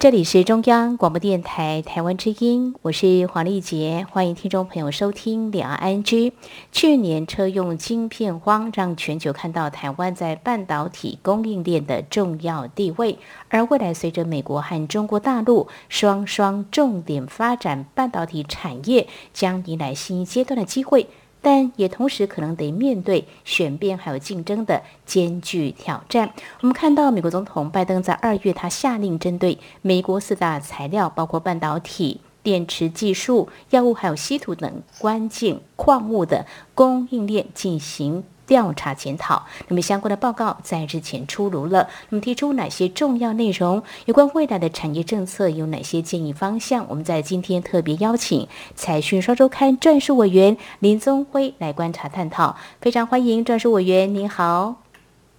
这里是中央广播电台台湾之音，我是黄丽杰，欢迎听众朋友收听两岸 ING。去年车用晶片荒，让全球看到台湾在半导体供应链的重要地位，而未来随着美国和中国大陆双双重点发展半导体产业，将迎来新一阶段的机会。但也同时可能得面对选变还有竞争的艰巨挑战。我们看到美国总统拜登在二月，他下令针对美国四大材料，包括半导体、电池技术、药物还有稀土等关键矿物的供应链进行。调查检讨，那么相关的报告在日前出炉了。那么提出哪些重要内容？有关未来的产业政策有哪些建议方向？我们在今天特别邀请《财讯双周刊》撰述委员林宗辉来观察探讨。非常欢迎撰述委员，您好。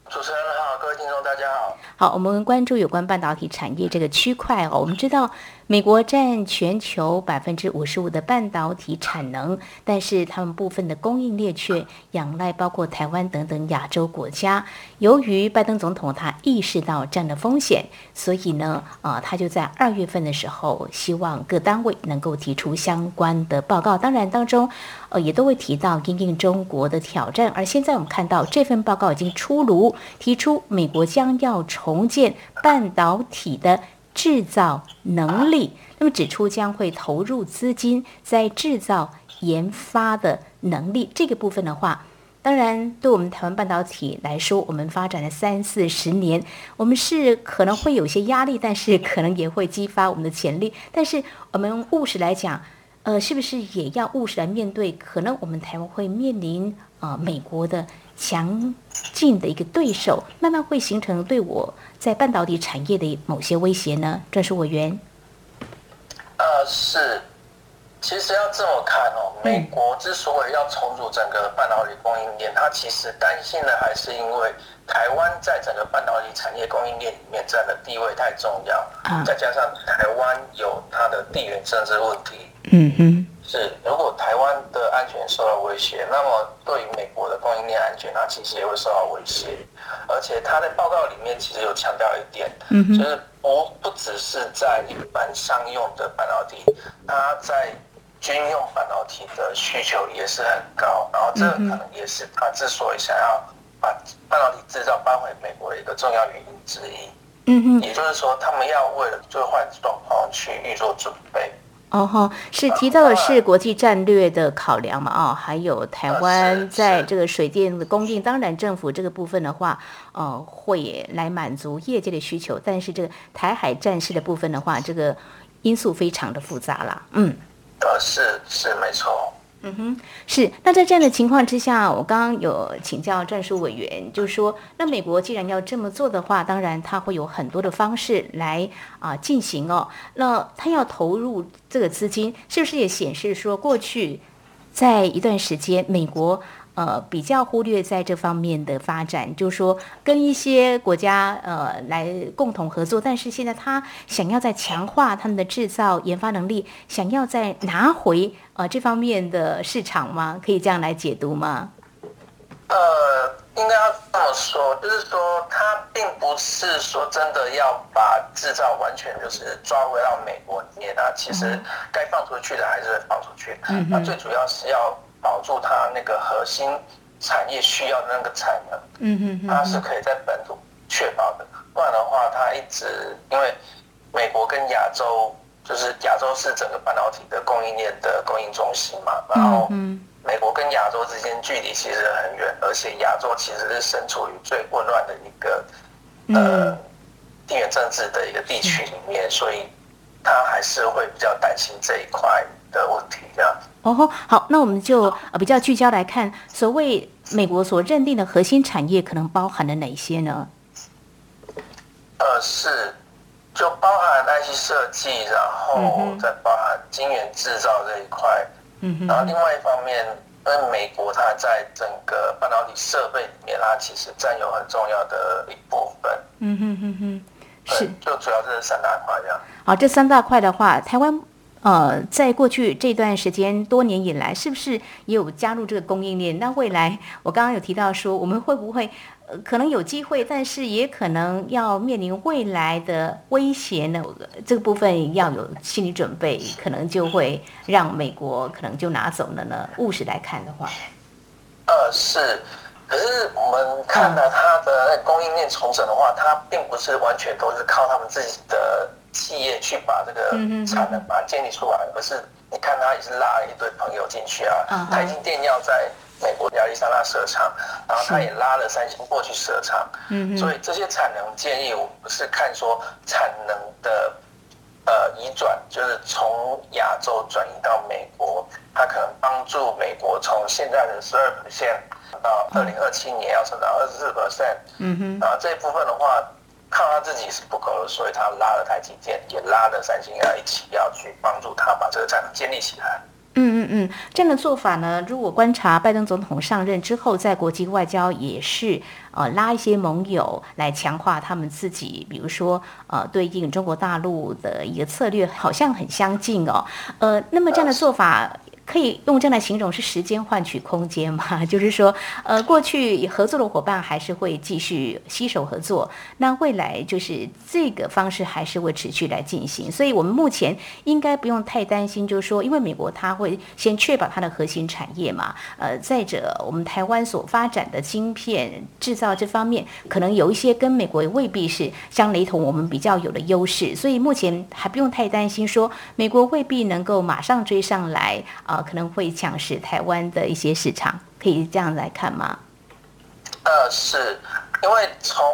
主持人好，各位听众大家好。好，我们关注有关半导体产业这个区块哦。我们知道。美国占全球百分之五十五的半导体产能，但是他们部分的供应链却仰赖包括台湾等等亚洲国家。由于拜登总统他意识到这样的风险，所以呢，啊，他就在二月份的时候，希望各单位能够提出相关的报告。当然当中，呃，也都会提到因应中国的挑战。而现在我们看到这份报告已经出炉，提出美国将要重建半导体的。制造能力，那么指出将会投入资金在制造研发的能力这个部分的话，当然对我们台湾半导体来说，我们发展了三四十年，我们是可能会有些压力，但是可能也会激发我们的潜力。但是我们务实来讲，呃，是不是也要务实来面对？可能我们台湾会面临呃美国的。强劲的一个对手，慢慢会形成对我在半导体产业的某些威胁呢？专属委员。呃，是，其实要这么看哦，美国之所以要重组整个半导体供应链，它其实担心的还是因为台湾在整个半导体产业供应链里面占的地位太重要，再加上台湾有它的地缘政治问题。嗯哼。是，如果台湾的安全受到威胁，那么对于美国的供应链安全，它其实也会受到威胁。而且他在报告里面其实有强调一点，嗯就是不不只是在一般商用的半导体，它在军用半导体的需求也是很高。然后这个可能也是他之所以想要把半导体制造搬回美国的一个重要原因之一。嗯哼，也就是说，他们要为了最坏状况去预做准备。哦哈，是提到的是国际战略的考量嘛？哦，还有台湾在这个水电的供应，当然政府这个部分的话，呃，会来满足业界的需求。但是这个台海战事的部分的话，这个因素非常的复杂啦。嗯，呃，是是没错。嗯哼，是。那在这样的情况之下，我刚刚有请教战术委员，就是说，那美国既然要这么做的话，当然他会有很多的方式来啊进行哦。那他要投入这个资金，是不是也显示说，过去在一段时间，美国？呃，比较忽略在这方面的发展，就是说跟一些国家呃来共同合作，但是现在他想要在强化他们的制造研发能力，想要再拿回呃这方面的市场吗？可以这样来解读吗？呃，应该要这么说，就是说他并不是说真的要把制造完全就是抓回到美国里面啊，其实该放出去的还是会放出去，那最主要是要。保住它那个核心产业需要的那个产能，嗯嗯，它是可以在本土确保的。不然的话，它一直因为美国跟亚洲，就是亚洲是整个半导体的供应链的供应中心嘛，然后美国跟亚洲之间距离其实很远，而且亚洲其实是身处于最混乱的一个呃地缘政治的一个地区里面，所以他还是会比较担心这一块的问题，这样。哦，好，那我们就呃比较聚焦来看，所谓美国所认定的核心产业，可能包含了哪些呢？呃，是就包含 IC 设计，然后再包含晶圆制造这一块，嗯哼，然后另外一方面，因为美国它在整个半导体设备里面，它其实占有很重要的一部分，嗯哼哼哼。是就主要是三大块这样。好，这三大块的话，台湾呃，在过去这段时间多年以来，是不是也有加入这个供应链？那未来我刚刚有提到说，我们会不会呃可能有机会，但是也可能要面临未来的威胁呢？这个部分要有心理准备，可能就会让美国可能就拿走了呢。务实来看的话，呃，是。可是我们看到它的供应链重整的话，它并不是完全都是靠他们自己的企业去把这个产能把它建立出来，而是你看他也是拉了一堆朋友进去啊。台积电要在美国亚利桑那设厂，然后他也拉了三星过去设厂。嗯所以这些产能建议，我不是看说产能的呃移转，就是从亚洲转移到美国，它可能帮助美国从现在的十二 percent。到二零二七年要升到二十四 percent，嗯哼，啊这一部分的话，靠他自己是不够的，所以他拉了台积电，也拉了三星要一起要去帮助他把这个产能建立起来。嗯嗯嗯，这样的做法呢，如果观察拜登总统上任之后，在国际外交也是呃拉一些盟友来强化他们自己，比如说呃对应中国大陆的一个策略，好像很相近哦。呃，那么这样的做法。可以用这样来形容是时间换取空间吗？就是说，呃，过去合作的伙伴还是会继续携手合作，那未来就是这个方式还是会持续来进行。所以，我们目前应该不用太担心，就是说，因为美国它会先确保它的核心产业嘛。呃，再者，我们台湾所发展的晶片制造这方面，可能有一些跟美国未必是相雷同，我们比较有的优势。所以目前还不用太担心，说美国未必能够马上追上来啊。可能会抢食台湾的一些市场，可以这样来看吗？呃，是因为从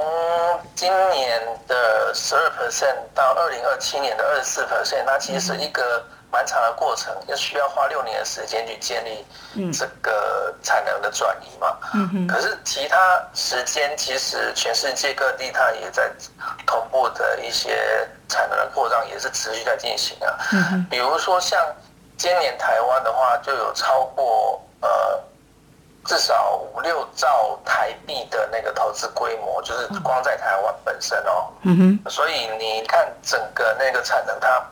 今年的十二 percent 到二零二七年的二十四 percent，它其实是一个蛮长的过程，要需要花六年的时间去建立这个产能的转移嘛。嗯哼。可是其他时间，其实全世界各地它也在同步的一些产能的扩张，也是持续在进行啊。嗯哼。比如说像。今年台湾的话，就有超过呃至少五六兆台币的那个投资规模，就是光在台湾本身哦。嗯哼。所以你看整个那个产能，它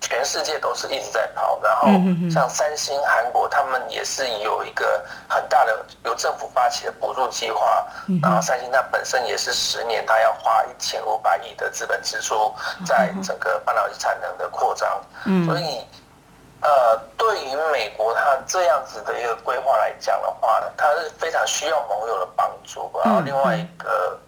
全世界都是一直在跑。然后像三星、韩国，他们也是有一个很大的由政府发起的补助计划。然后三星它本身也是十年，它要花一千五百亿的资本支出在整个半导体产能的扩张。嗯。所以。呃，对于美国它这样子的一个规划来讲的话呢，它是非常需要盟友的帮助。然后另外一个，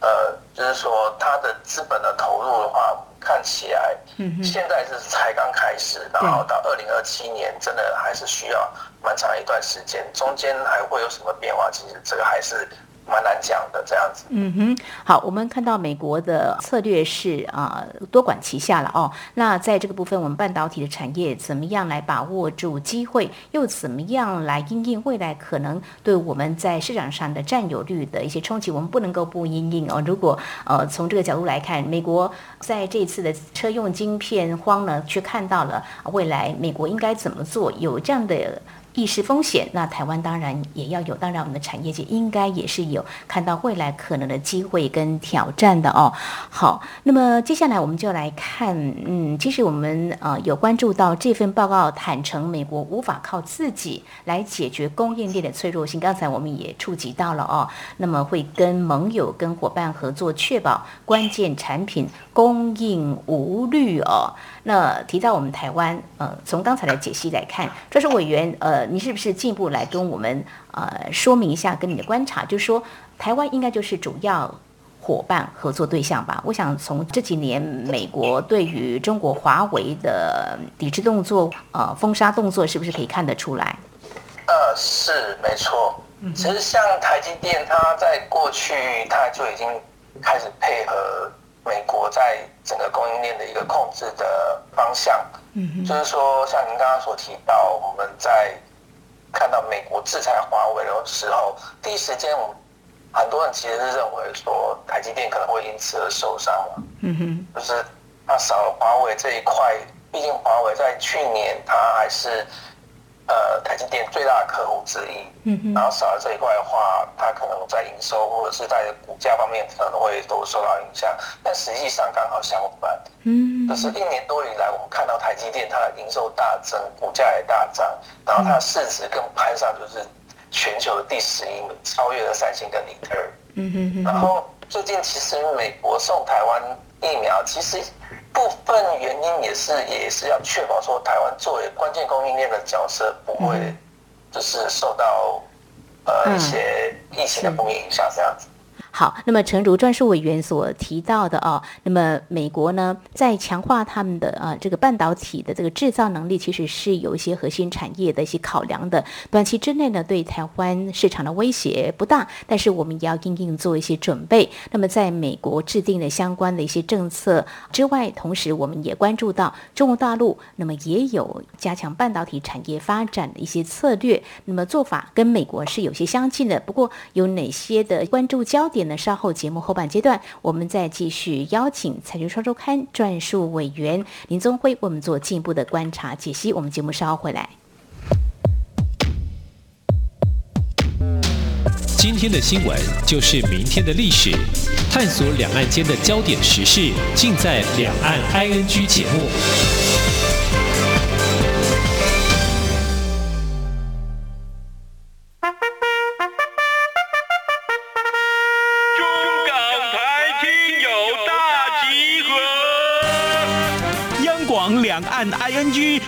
呃，就是说它的资本的投入的话，看起来现在是才刚开始，然后到二零二七年，真的还是需要蛮长一段时间，中间还会有什么变化？其实这个还是。蛮难讲的这样子。嗯哼，好，我们看到美国的策略是啊多管齐下了哦。那在这个部分，我们半导体的产业怎么样来把握住机会，又怎么样来应应未来可能对我们在市场上的占有率的一些冲击？我们不能够不应应哦。如果呃从这个角度来看，美国在这次的车用晶片荒呢，却看到了未来美国应该怎么做，有这样的。意识风险，那台湾当然也要有，当然我们的产业界应该也是有看到未来可能的机会跟挑战的哦。好，那么接下来我们就来看，嗯，其实我们呃有关注到这份报告，坦诚美国无法靠自己来解决供应链的脆弱性。刚才我们也触及到了哦，那么会跟盟友跟伙伴合作，确保关键产品供应无虑哦。那提到我们台湾，呃，从刚才的解析来看，专属委员，呃，你是不是进一步来跟我们呃说明一下，跟你的观察，就是说台湾应该就是主要伙伴合作对象吧？我想从这几年美国对于中国华为的抵制动作，呃，封杀动作，是不是可以看得出来？呃，是没错。其实像台积电，它在过去它就已经开始配合。美国在整个供应链的一个控制的方向，嗯，就是说，像您刚刚所提到，我们在看到美国制裁华为的时候，第一时间，我们很多人其实是认为说，台积电可能会因此而受伤嘛，嗯哼，就是它少了华为这一块，毕竟华为在去年它还是呃台积电最大的客户之一。嗯哼。然后少了这一块的话，它可能在营收或者是在股价方面可能会都受到影响。但实际上刚好相反。嗯。就是一年多以来，我们看到台积电它的营收大增，股价也大涨，然后它的市值更攀上就是全球的第十一名，超越了三星跟英特尔。嗯哼。然后最近其实美国送台湾疫苗，其实。部分原因也是，也是要确保说台湾作为关键供应链的角色，不会就是受到呃一些疫情的不影响这样子。好，那么诚如专书委员所提到的哦，那么美国呢，在强化他们的呃这个半导体的这个制造能力，其实是有一些核心产业的一些考量的。短期之内呢，对台湾市场的威胁不大，但是我们也要应应做一些准备。那么在美国制定的相关的一些政策之外，同时我们也关注到中国大陆，那么也有加强半导体产业发展的一些策略。那么做法跟美国是有些相近的，不过有哪些的关注焦点？那稍后节目后半阶段，我们再继续邀请《财经双周刊》撰述委员林宗辉为我们做进一步的观察解析。我们节目稍后回来。今天的新闻就是明天的历史，探索两岸间的焦点时事，尽在《两岸 ING》节目。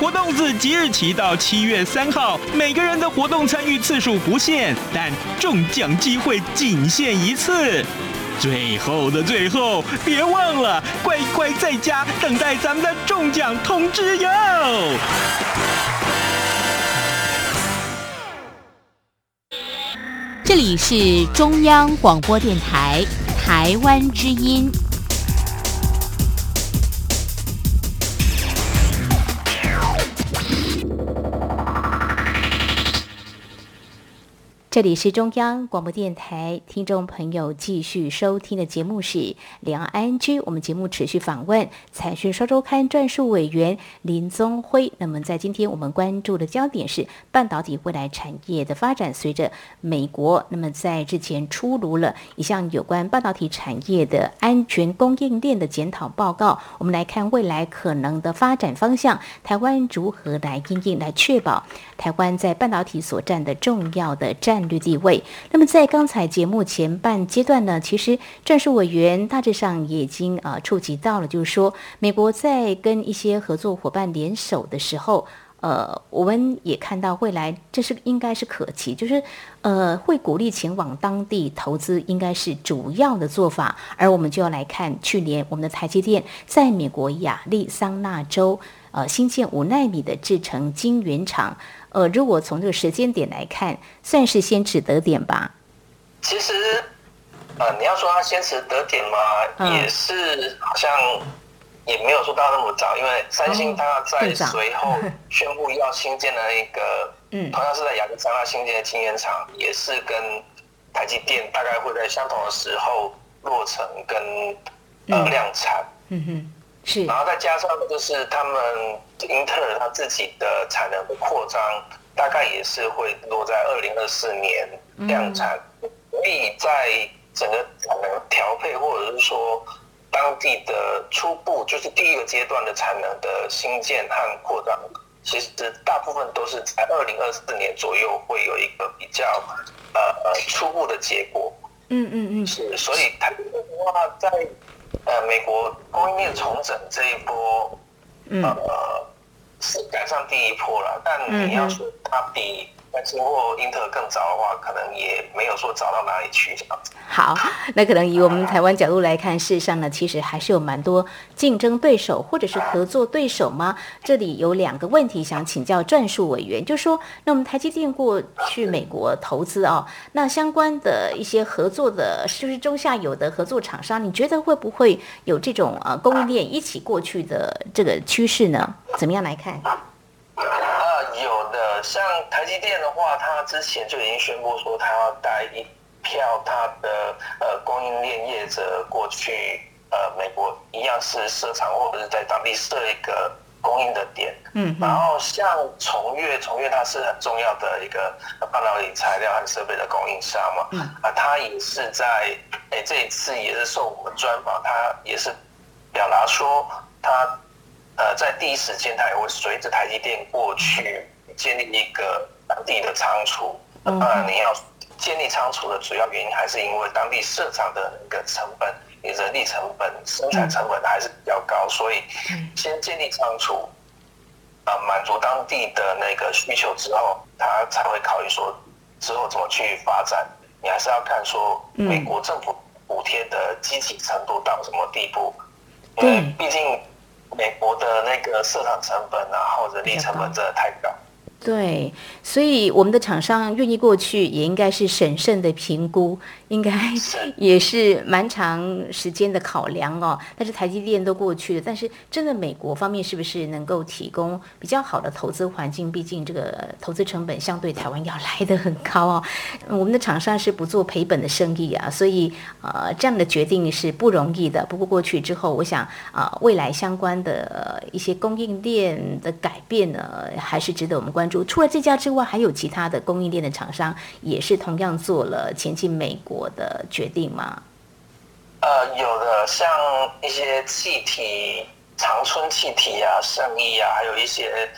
活动自即日起到七月三号，每个人的活动参与次数不限，但中奖机会仅限一次。最后的最后，别忘了乖乖在家等待咱们的中奖通知哟。这里是中央广播电台台湾之音。这里是中央广播电台，听众朋友继续收听的节目是《两岸安居》。我们节目持续访问财讯双周刊撰述委员林宗辉。那么，在今天我们关注的焦点是半导体未来产业的发展。随着美国那么在之前出炉了一项有关半导体产业的安全供应链的检讨报告，我们来看未来可能的发展方向，台湾如何来应应来确保台湾在半导体所占的重要的占。战略地位。那么，在刚才节目前半阶段呢，其实战术委员大致上也已经呃触及到了，就是说，美国在跟一些合作伙伴联手的时候，呃，我们也看到未来这是应该是可期，就是呃会鼓励前往当地投资，应该是主要的做法。而我们就要来看去年我们的台积电在美国亚利桑那州呃新建五纳米的制程晶圆厂。呃，如果从这个时间点来看，算是先持得点吧。其实，呃，你要说他先持得点嘛，也是好像也没有说到那么早，因为三星它在随后 宣布要新建的那个，嗯，同样是在亚利桑那新建的晶圆厂，也是跟台积电大概会在相同的时候落成跟呃量产。嗯哼。是，然后再加上就是他们英特尔他自己的产能的扩张，大概也是会落在二零二四年量产，所以在整个产能调配或者是说当地的初步，就是第一个阶段的产能的新建和扩张，其实大部分都是在二零二四年左右会有一个比较呃呃初步的结果。嗯嗯嗯，是，所以台积电的话，在呃美国供应链重整这一波，呃是赶上第一波了，但你要说它比。但是，如果英特尔更早的话，可能也没有说早到哪里去这样子。好，那可能以我们台湾角度来看，事实上呢，其实还是有蛮多竞争对手或者是合作对手吗？这里有两个问题想请教战术委员，就说，那我们台积电过去美国投资啊，那相关的一些合作的，是不是中下游的合作厂商？你觉得会不会有这种呃供应链一起过去的这个趋势呢？怎么样来看？有的，像台积电的话，它之前就已经宣布说，它要带一票它的呃供应链业者过去呃美国，一样是设厂或者是在当地设一个供应的点。嗯。然后像崇越，崇越它是很重要的一个半导体材料和设备的供应商嘛。嗯。啊，它也是在哎这一次也是受我们专访，它也是表达说它。呃，在第一时间，它也会随着台积电过去建立一个当地的仓储。呃，你要建立仓储的主要原因，还是因为当地市场的那个成本，你人力成本、生产成本还是比较高，所以先建立仓储，啊，满足当地的那个需求之后，他才会考虑说之后怎么去发展。你还是要看说美国政府补贴的积极程度到什么地步，因为毕竟。美国的那个市场成本然后人力成本真的太高。对，所以我们的厂商愿意过去，也应该是审慎的评估。应该也是蛮长时间的考量哦，但是台积电都过去了，但是真的美国方面是不是能够提供比较好的投资环境？毕竟这个投资成本相对台湾要来的很高哦。我们的厂商是不做赔本的生意啊，所以呃这样的决定是不容易的。不过过去之后，我想啊未来相关的一些供应链的改变呢，还是值得我们关注。除了这家之外，还有其他的供应链的厂商也是同样做了前进美国。的决定吗？呃，有的，像一些气体、长春气体啊、圣意啊，还有一些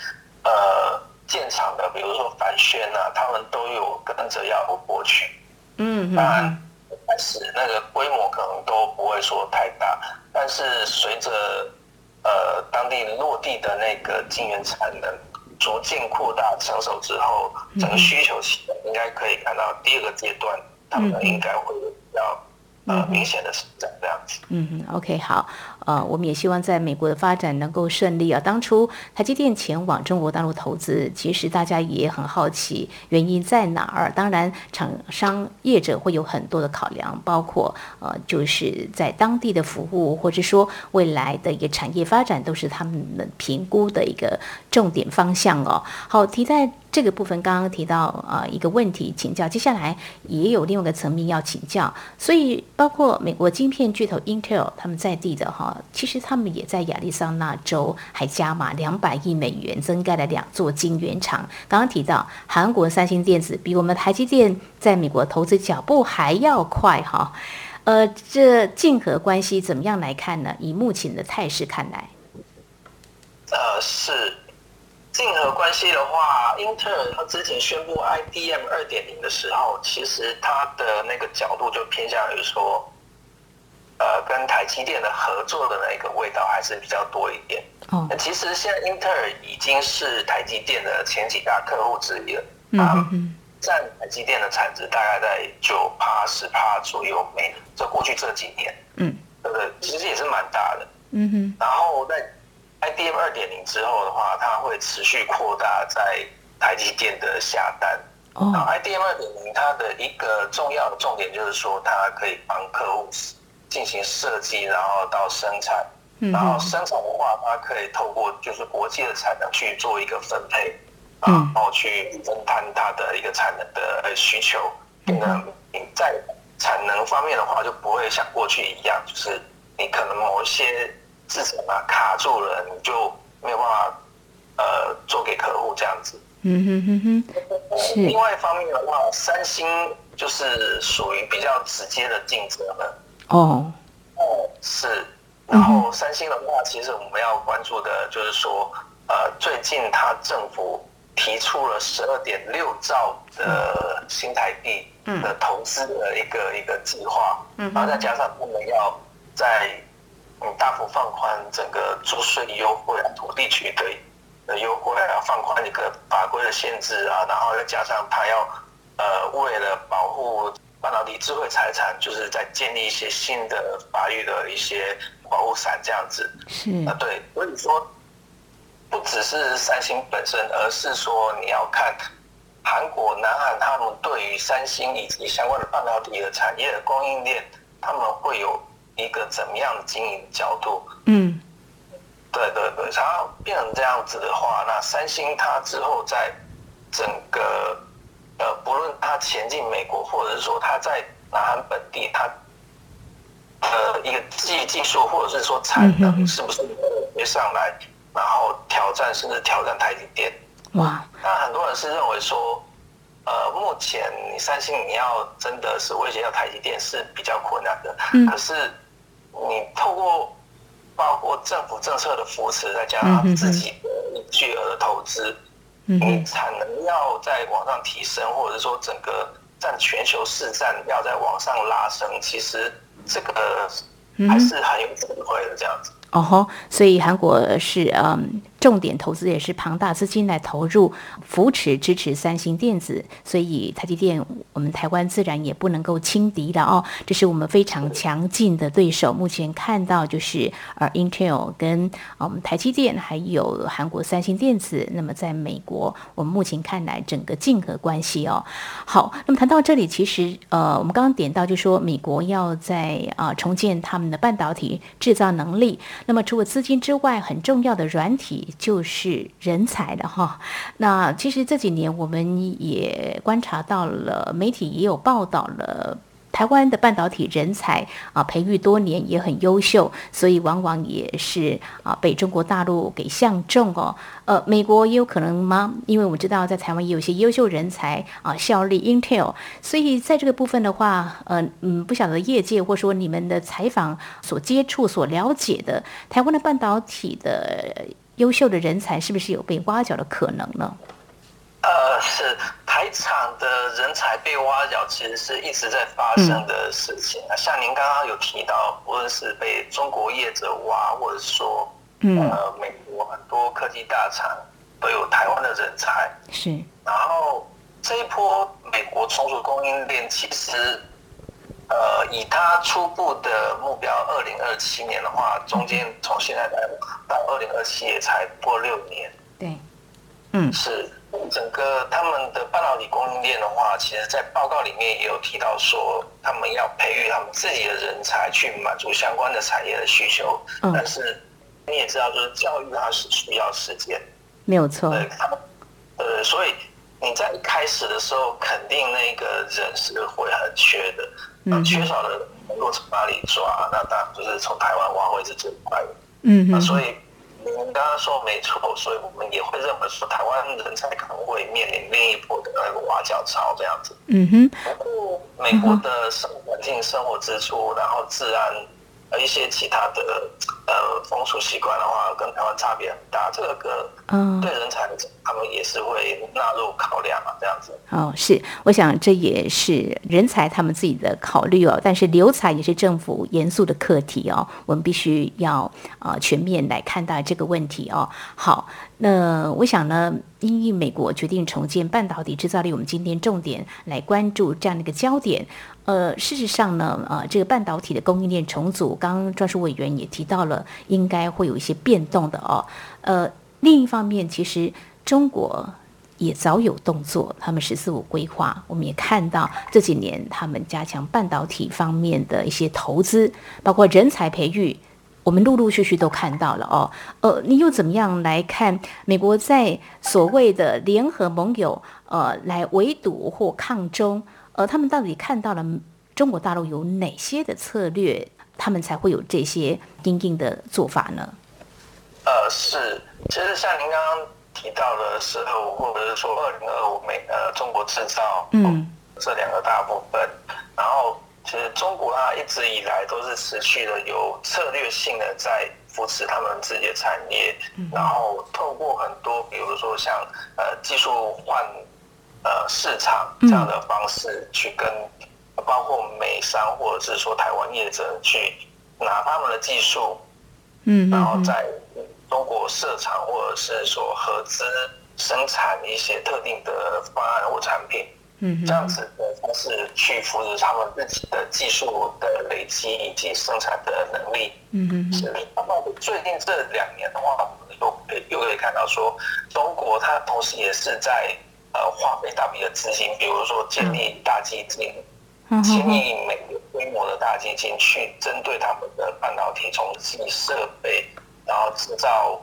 呃建厂的，比如说凡轩啊，他们都有跟着要过去。嗯，当然开始那个规模可能都不会说太大，但是随着呃当地落地的那个晶圆产能逐渐扩大成熟之后，整个需求期应该可以看到第二个阶段。他们应该会比较呃明显的是这样子。嗯嗯，OK，好。呃，我们也希望在美国的发展能够顺利啊。当初台积电前往中国大陆投资，其实大家也很好奇原因在哪儿。当然，厂商业者会有很多的考量，包括呃，就是在当地的服务，或者说未来的一个产业发展，都是他们评估的一个重点方向哦。好，提在这个部分，刚刚提到啊一个问题请教，接下来也有另外一个层面要请教。所以，包括美国晶片巨头 Intel 他们在地的哈。其实他们也在亚利桑那州还加码两百亿美元增盖了两座晶圆厂。刚刚提到韩国三星电子比我们台积电在美国投资脚步还要快哈，呃，这竞合关系怎么样来看呢？以目前的态势看来，呃，是竞合关系的话，英特尔它之前宣布 IDM 二点零的时候，其实它的那个角度就偏向于说。呃，跟台积电的合作的那个味道还是比较多一点。哦，其实现在英特尔已经是台积电的前几大客户之一了。嗯嗯，占台积电的产值大概在九趴十趴左右，每在过去这几年，嗯，对不对？其实也是蛮大的。嗯哼。然后在 IDM 二点零之后的话，它会持续扩大在台积电的下单。哦。IDM 二点零它的一个重要的重点就是说，它可以帮客户。进行设计，然后到生产，然后生产的话，它可以透过就是国际的产能去做一个分配，然后去分摊它的一个产能的需求。那在产能方面的话，就不会像过去一样，就是你可能某一些制程啊卡住了，你就没有办法呃做给客户这样子。嗯哼哼哼。另外一方面的话，三星就是属于比较直接的竞争了。哦，哦，是。然后三星的话，其实我们要关注的就是说，呃，最近它政府提出了十二点六兆的新台币的投资的一个一个计划，然后再加上他们要在嗯大幅放宽整个租税优惠啊、土地取得的优惠啊、放宽一个法规的限制啊，然后再加上他要呃为了保护半导体智慧财产，就是在建立一些新的法律的一些。保护伞这样子是啊，对，所以说不只是三星本身，而是说你要看韩国、南韩他们对于三星以及相关的半导体的产业的供应链，他们会有一个怎么样的经营角度？嗯，对对对，它变成这样子的话，那三星它之后在整个呃，不论它前进美国，或者是说它在南韩本地，它。呃，一个技技术或者是说产能是不是会上来，然后挑战甚至挑战台积电？哇！那很多人是认为说，呃，目前你三星你要真的是威胁到台积电是比较困难的。嗯。可是你透过包括政府政策的扶持，再加上自己的巨额的投资，你产能要在往上提升，或者说整个占全球市占要在往上拉升，其实。这个还是很有机会的这样子。哦吼，所以韩国是嗯。重点投资也是庞大资金来投入扶持支持三星电子，所以台积电我们台湾自然也不能够轻敌的哦，这是我们非常强劲的对手。目前看到就是呃 Intel 跟我们台积电还有韩国三星电子，那么在美国我们目前看来整个竞合关系哦。好，那么谈到这里，其实呃我们刚刚点到就说美国要在啊重建他们的半导体制造能力，那么除了资金之外，很重要的软体。就是人才了哈。那其实这几年我们也观察到了，媒体也有报道了。台湾的半导体人才啊，培育多年也很优秀，所以往往也是啊被中国大陆给相中哦。呃，美国也有可能吗？因为我们知道在台湾也有些优秀人才啊效力 Intel，所以在这个部分的话，呃嗯，不晓得业界或说你们的采访所接触、所了解的台湾的半导体的优秀的人才，是不是有被挖角的可能呢？呃，是台厂的人才被挖角，其实是一直在发生的事情啊。像您刚刚有提到，无论是被中国业者挖，或者说，呃，美国很多科技大厂都有台湾的人才。是。然后这一波美国重组供应链，其实，呃，以它初步的目标，二零二七年的话，中间从现在来到二零二七也才过六年。对。嗯。是。整个他们的半导体供应链的话，其实，在报告里面也有提到说，他们要培育他们自己的人才去满足相关的产业的需求。嗯。但是你也知道，就是教育它是需要时间。没有错。对。呃，所以你在一开始的时候，肯定那个人是会很缺的。嗯。缺少的能够从哪里抓？那当然就是从台湾挖回是最快的。嗯。所以。您刚刚说没错，所以我们也会认为说，台湾人才可能会面临另一波的那个挖角潮这样子。嗯哼。不过，美国的生活环境、生活支出，然后自然。呃，一些其他的呃风俗习惯的话，跟台湾差别很大。这个嗯，对人才，他们也是会纳入考量啊，这样子。哦，是，我想这也是人才他们自己的考虑哦。但是留才也是政府严肃的课题哦，我们必须要呃全面来看待这个问题哦。好，那我想呢，因应美国决定重建半导体制造力，我们今天重点来关注这样的一个焦点。呃，事实上呢，呃，这个半导体的供应链重组，刚刚专属委员也提到了，应该会有一些变动的哦。呃，另一方面，其实中国也早有动作，他们“十四五”规划，我们也看到这几年他们加强半导体方面的一些投资，包括人才培育，我们陆陆续续都看到了哦。呃，你又怎么样来看美国在所谓的联合盟友，呃，来围堵或抗中？呃，他们到底看到了中国大陆有哪些的策略，他们才会有这些硬硬的做法呢？呃，是，其实像您刚刚提到的十二五，或者是说二零二五美呃中国制造，嗯，这两个大部分。然后，其实中国它一直以来都是持续的有策略性的在扶持他们自己的产业，然后透过很多，比如说像呃技术换呃市场这样的方式，去跟包括美商或者是说台湾业者去拿他们的技术，嗯，然后在中国设厂或者是说合资生产一些特定的方案或产品。嗯这样子的方式去扶持他们自己的技术的累积以及生产的能力。嗯嗯是。那么最近这两年的话，我们又又可以看到说，中国它同时也是在呃花费大笔的资金，比如说建立大基金，千亿美元规模的大基金，去针对他们的半导体重机设备，然后制造。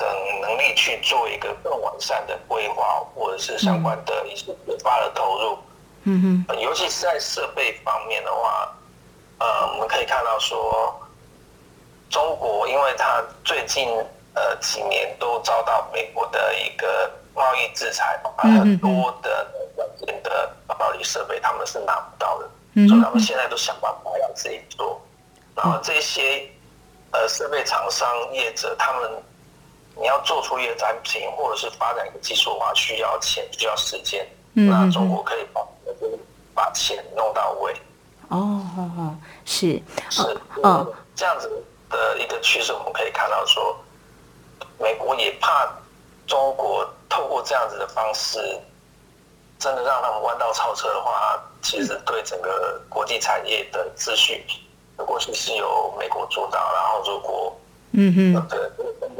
等能力去做一个更完善的规划，或者是相关的一些研发的投入。嗯哼，尤其是在设备方面的话，呃，我们可以看到说，中国因为它最近呃几年都遭到美国的一个贸易制裁，很多的关键的半导体设备他们是拿不到的，所以他们现在都想办法要自己做。然后这些呃设备厂商业者他们。你要做出一个产品，或者是发展一个技术的话，需要钱，需要时间。那中国可以把把钱弄到位。哦哦哦，是是，嗯，这样子的一个趋势，我们可以看到说，美国也怕中国透过这样子的方式，真的让他们弯道超车的话，其实对整个国际产业的秩序，过去是由美国主导，然后如果。嗯哼，对，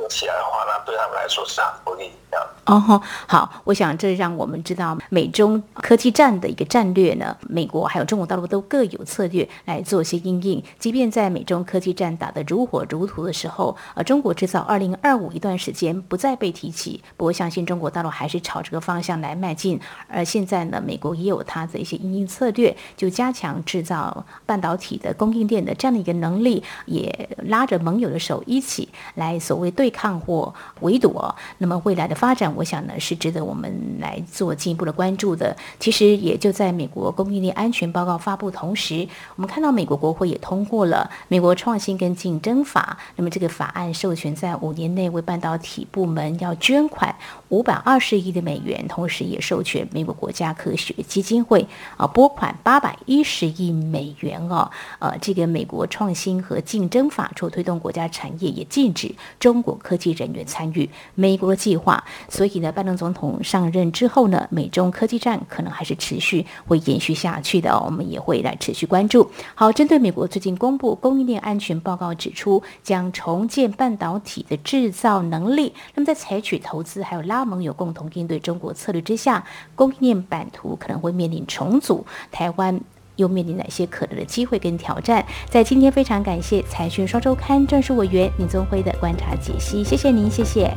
起来的话，那对他们来说是很不利的。哦好，我想这让我们知道美中科技战的一个战略呢，美国还有中国大陆都各有策略来做一些应应。即便在美中科技战打得如火如荼的时候，呃，中国制造二零二五一段时间不再被提起，不过相信中国大陆还是朝这个方向来迈进。而现在呢，美国也有它的一些应应策略，就加强制造半导体的供应链的这样的一个能力，也拉着盟友的手。一起来所谓对抗或围堵，那么未来的发展，我想呢是值得我们来做进一步的关注的。其实也就在美国供应链安全报告发布同时，我们看到美国国会也通过了美国创新跟竞争法。那么这个法案授权在五年内为半导体部门要捐款五百二十亿的美元，同时也授权美国国家科学基金会啊拨款八百一十亿美元哦。呃，这个美国创新和竞争法除推动国家产业。也禁止中国科技人员参与美国计划，所以呢，拜登总统上任之后呢，美中科技战可能还是持续会延续下去的，我们也会来持续关注。好，针对美国最近公布供应链安全报告指出，将重建半导体的制造能力。那么在采取投资还有拉盟友共同应对中国策略之下，供应链版图可能会面临重组。台湾。又面临哪些可能的机会跟挑战？在今天非常感谢财讯双周刊正式委员李宗辉的观察解析，谢谢您，谢谢，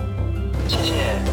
谢谢。